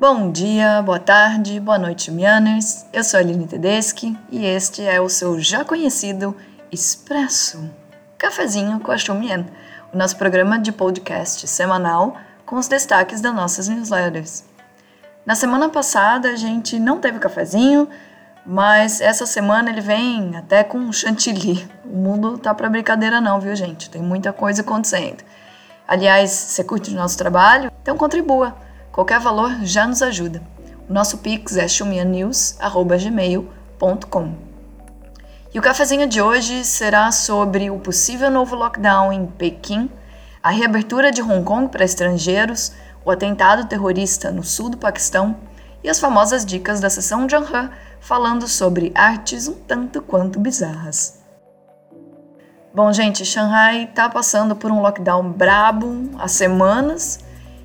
Bom dia, boa tarde, boa noite, Mianers. Eu sou a Aline Tedeschi e este é o seu já conhecido Expresso, cafezinho com a Xumian, o nosso programa de podcast semanal com os destaques das nossas newsletters. Na semana passada a gente não teve cafezinho, mas essa semana ele vem até com chantilly. O mundo tá para brincadeira não, viu, gente? Tem muita coisa acontecendo. Aliás, você curte o nosso trabalho? Então contribua. Qualquer valor já nos ajuda. O nosso pix é chumianews@gmail.com. E o cafezinho de hoje será sobre o possível novo lockdown em Pequim, a reabertura de Hong Kong para estrangeiros, o atentado terrorista no sul do Paquistão e as famosas dicas da sessão Janhan falando sobre artes um tanto quanto bizarras. Bom, gente, Shanghai está passando por um lockdown brabo há semanas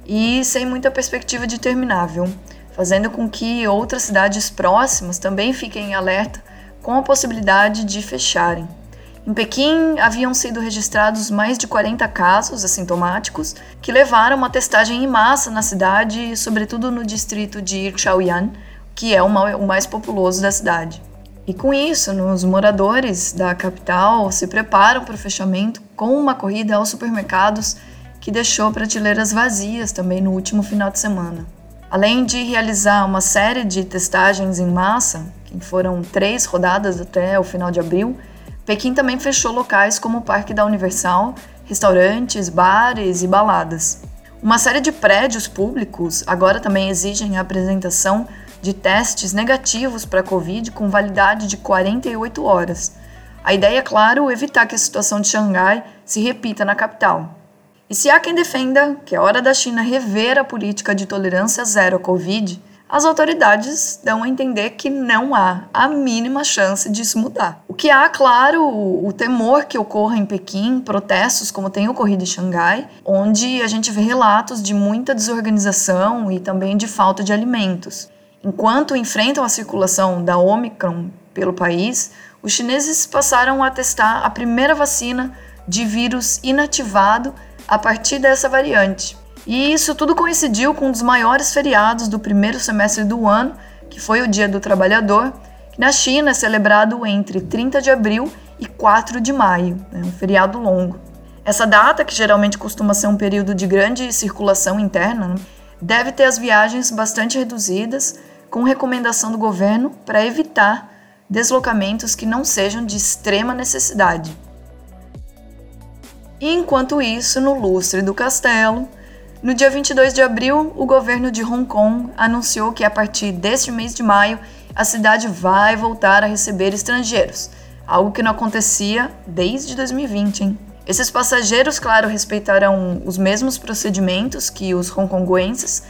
e sem muita perspectiva de terminar, viu? Fazendo com que outras cidades próximas também fiquem em alerta com a possibilidade de fecharem. Em Pequim, haviam sido registrados mais de 40 casos assintomáticos que levaram uma testagem em massa na cidade, sobretudo no distrito de Chaoyuan, que é o mais populoso da cidade. E com isso, os moradores da capital se preparam para o fechamento com uma corrida aos supermercados que deixou prateleiras vazias também no último final de semana. Além de realizar uma série de testagens em massa, que foram três rodadas até o final de abril, Pequim também fechou locais como o Parque da Universal, restaurantes, bares e baladas. Uma série de prédios públicos agora também exigem a apresentação de testes negativos para a Covid com validade de 48 horas. A ideia é, claro, evitar que a situação de Xangai se repita na capital. E se há quem defenda que é hora da China rever a política de tolerância zero à Covid, as autoridades dão a entender que não há a mínima chance disso mudar. O que há, claro, o, o temor que ocorra em Pequim protestos como tem ocorrido em Xangai, onde a gente vê relatos de muita desorganização e também de falta de alimentos. Enquanto enfrentam a circulação da Omicron pelo país, os chineses passaram a testar a primeira vacina de vírus inativado a partir dessa variante. E isso tudo coincidiu com um dos maiores feriados do primeiro semestre do ano, que foi o Dia do Trabalhador, que na China é celebrado entre 30 de abril e 4 de maio, né, um feriado longo. Essa data, que geralmente costuma ser um período de grande circulação interna, né, deve ter as viagens bastante reduzidas, com recomendação do governo para evitar deslocamentos que não sejam de extrema necessidade. Enquanto isso, no lustre do castelo, no dia 22 de abril, o governo de Hong Kong anunciou que a partir deste mês de maio, a cidade vai voltar a receber estrangeiros, algo que não acontecia desde 2020. Hein? Esses passageiros, claro, respeitarão os mesmos procedimentos que os hongkonguenses,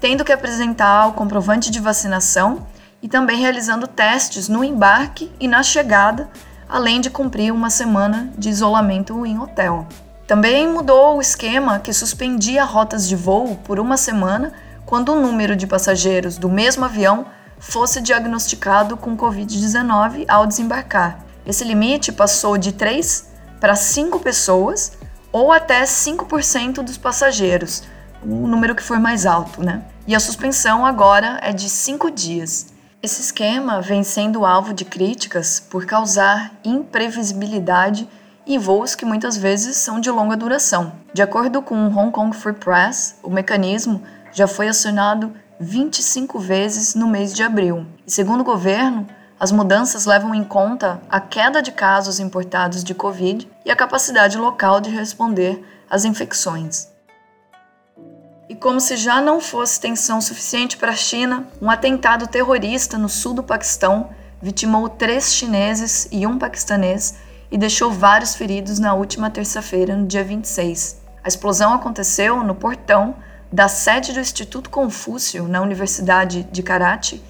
tendo que apresentar o comprovante de vacinação e também realizando testes no embarque e na chegada, além de cumprir uma semana de isolamento em hotel. Também mudou o esquema que suspendia rotas de voo por uma semana quando o número de passageiros do mesmo avião fosse diagnosticado com Covid-19 ao desembarcar. Esse limite passou de 3 para 5 pessoas ou até 5% dos passageiros, o número que for mais alto, né? E a suspensão agora é de 5 dias. Esse esquema vem sendo alvo de críticas por causar imprevisibilidade em voos que muitas vezes são de longa duração. De acordo com o Hong Kong Free Press, o mecanismo já foi acionado 25 vezes no mês de abril. E segundo o governo, as mudanças levam em conta a queda de casos importados de Covid e a capacidade local de responder às infecções. E como se já não fosse tensão suficiente para a China, um atentado terrorista no sul do Paquistão vitimou três chineses e um paquistanês e deixou vários feridos na última terça-feira, no dia 26. A explosão aconteceu no portão da sede do Instituto Confúcio, na Universidade de Karachi,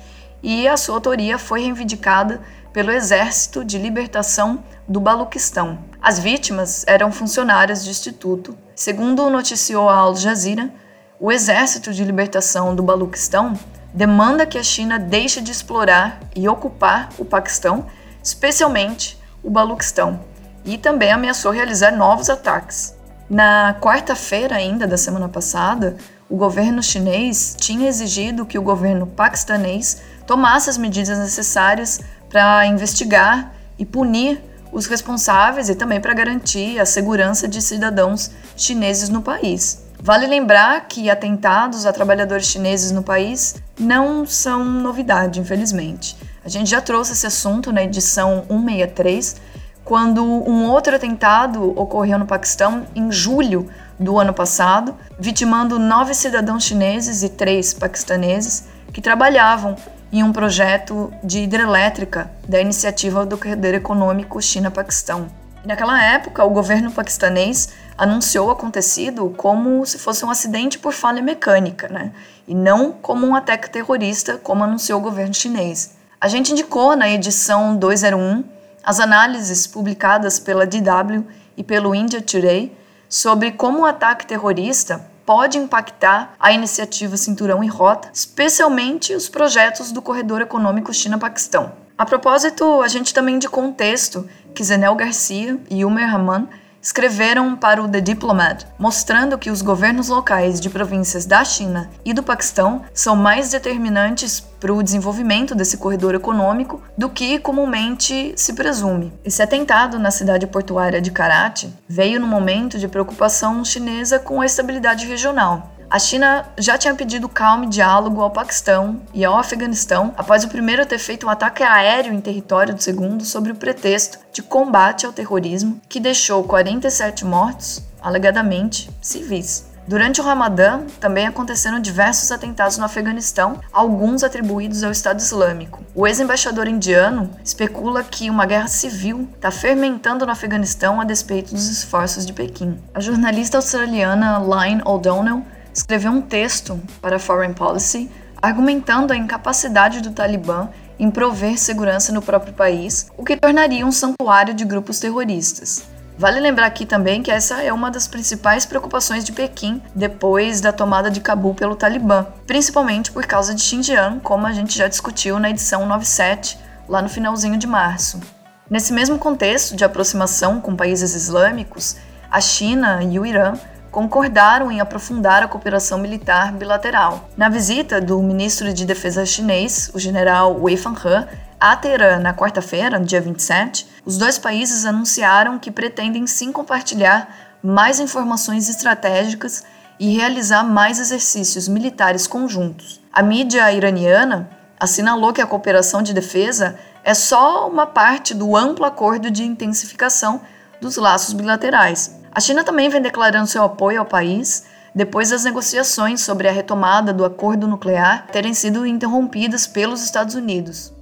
e a sua autoria foi reivindicada pelo Exército de Libertação do Baluquistão. As vítimas eram funcionários do instituto. Segundo noticiou a Al Jazeera, o Exército de Libertação do Baluquistão demanda que a China deixe de explorar e ocupar o Paquistão, especialmente o Baluquistão e também ameaçou realizar novos ataques. Na quarta-feira ainda da semana passada, o governo chinês tinha exigido que o governo paquistanês tomasse as medidas necessárias para investigar e punir os responsáveis e também para garantir a segurança de cidadãos chineses no país. Vale lembrar que atentados a trabalhadores chineses no país não são novidade, infelizmente. A gente já trouxe esse assunto na edição 163, quando um outro atentado ocorreu no Paquistão em julho do ano passado, vitimando nove cidadãos chineses e três paquistaneses que trabalhavam em um projeto de hidrelétrica da iniciativa do Corredor Econômico China-Paquistão. Naquela época, o governo paquistanês anunciou o acontecido como se fosse um acidente por falha mecânica, né? e não como um ataque terrorista, como anunciou o governo chinês. A gente indicou na edição 201 as análises publicadas pela DW e pelo India Today sobre como o ataque terrorista pode impactar a iniciativa Cinturão e Rota, especialmente os projetos do Corredor Econômico China-Paquistão. A propósito, a gente também indicou um texto que Zenel Garcia e Umer Rahman escreveram para o The Diplomat, mostrando que os governos locais de províncias da China e do Paquistão são mais determinantes para o desenvolvimento desse corredor econômico do que comumente se presume. Esse atentado na cidade portuária de Karachi veio no momento de preocupação chinesa com a estabilidade regional. A China já tinha pedido calma e diálogo ao Paquistão e ao Afeganistão após o primeiro ter feito um ataque aéreo em território do segundo sob o pretexto de combate ao terrorismo, que deixou 47 mortos, alegadamente civis. Durante o Ramadã, também aconteceram diversos atentados no Afeganistão, alguns atribuídos ao Estado Islâmico. O ex-embaixador indiano especula que uma guerra civil está fermentando no Afeganistão a despeito dos esforços de Pequim. A jornalista australiana Lynne O'Donnell escreveu um texto para Foreign Policy argumentando a incapacidade do Talibã em prover segurança no próprio país, o que tornaria um santuário de grupos terroristas. Vale lembrar aqui também que essa é uma das principais preocupações de Pequim depois da tomada de Cabul pelo Talibã, principalmente por causa de Xinjiang, como a gente já discutiu na edição 97, lá no finalzinho de março. Nesse mesmo contexto de aproximação com países islâmicos, a China e o Irã concordaram em aprofundar a cooperação militar bilateral. Na visita do ministro de Defesa chinês, o general Wei Fanghe, a Teherã na quarta-feira, no dia 27, os dois países anunciaram que pretendem sim compartilhar mais informações estratégicas e realizar mais exercícios militares conjuntos. A mídia iraniana assinalou que a cooperação de defesa é só uma parte do amplo acordo de intensificação dos laços bilaterais, a China também vem declarando seu apoio ao país depois das negociações sobre a retomada do acordo nuclear terem sido interrompidas pelos Estados Unidos.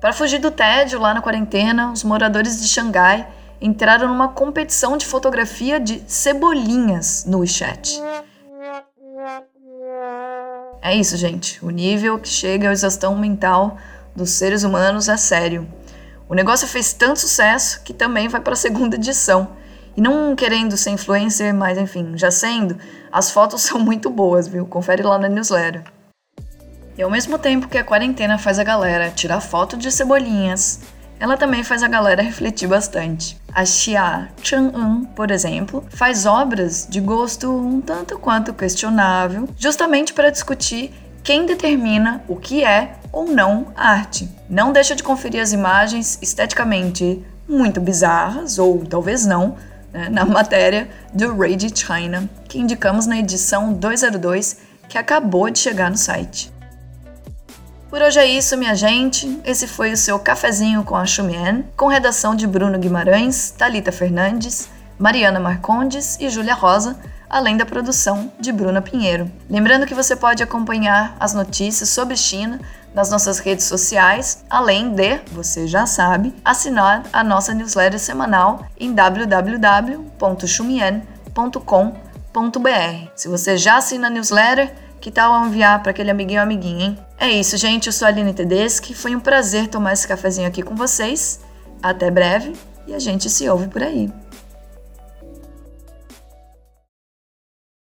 Para fugir do tédio lá na quarentena, os moradores de Xangai entraram numa competição de fotografia de cebolinhas no WeChat. É isso, gente. O nível que chega à exaustão mental dos seres humanos é sério. O negócio fez tanto sucesso que também vai para a segunda edição. E não querendo ser influencer, mas enfim, já sendo, as fotos são muito boas, viu? Confere lá na newsletter. E ao mesmo tempo que a quarentena faz a galera tirar foto de cebolinhas, ela também faz a galera refletir bastante. A Xia Chang-un, por exemplo, faz obras de gosto um tanto quanto questionável, justamente para discutir quem determina o que é ou não arte. Não deixa de conferir as imagens esteticamente muito bizarras, ou talvez não, né, na matéria do Rage China, que indicamos na edição 202, que acabou de chegar no site. Por hoje é isso, minha gente. Esse foi o seu cafezinho com a Xumien, com redação de Bruno Guimarães, Talita Fernandes, Mariana Marcondes e Júlia Rosa além da produção de Bruna Pinheiro. Lembrando que você pode acompanhar as notícias sobre China nas nossas redes sociais, além de, você já sabe, assinar a nossa newsletter semanal em www.shumien.com.br. Se você já assina a newsletter, que tal enviar para aquele amiguinho ou amiguinha, hein? É isso, gente. Eu sou a Aline Tedeschi. Foi um prazer tomar esse cafezinho aqui com vocês. Até breve e a gente se ouve por aí.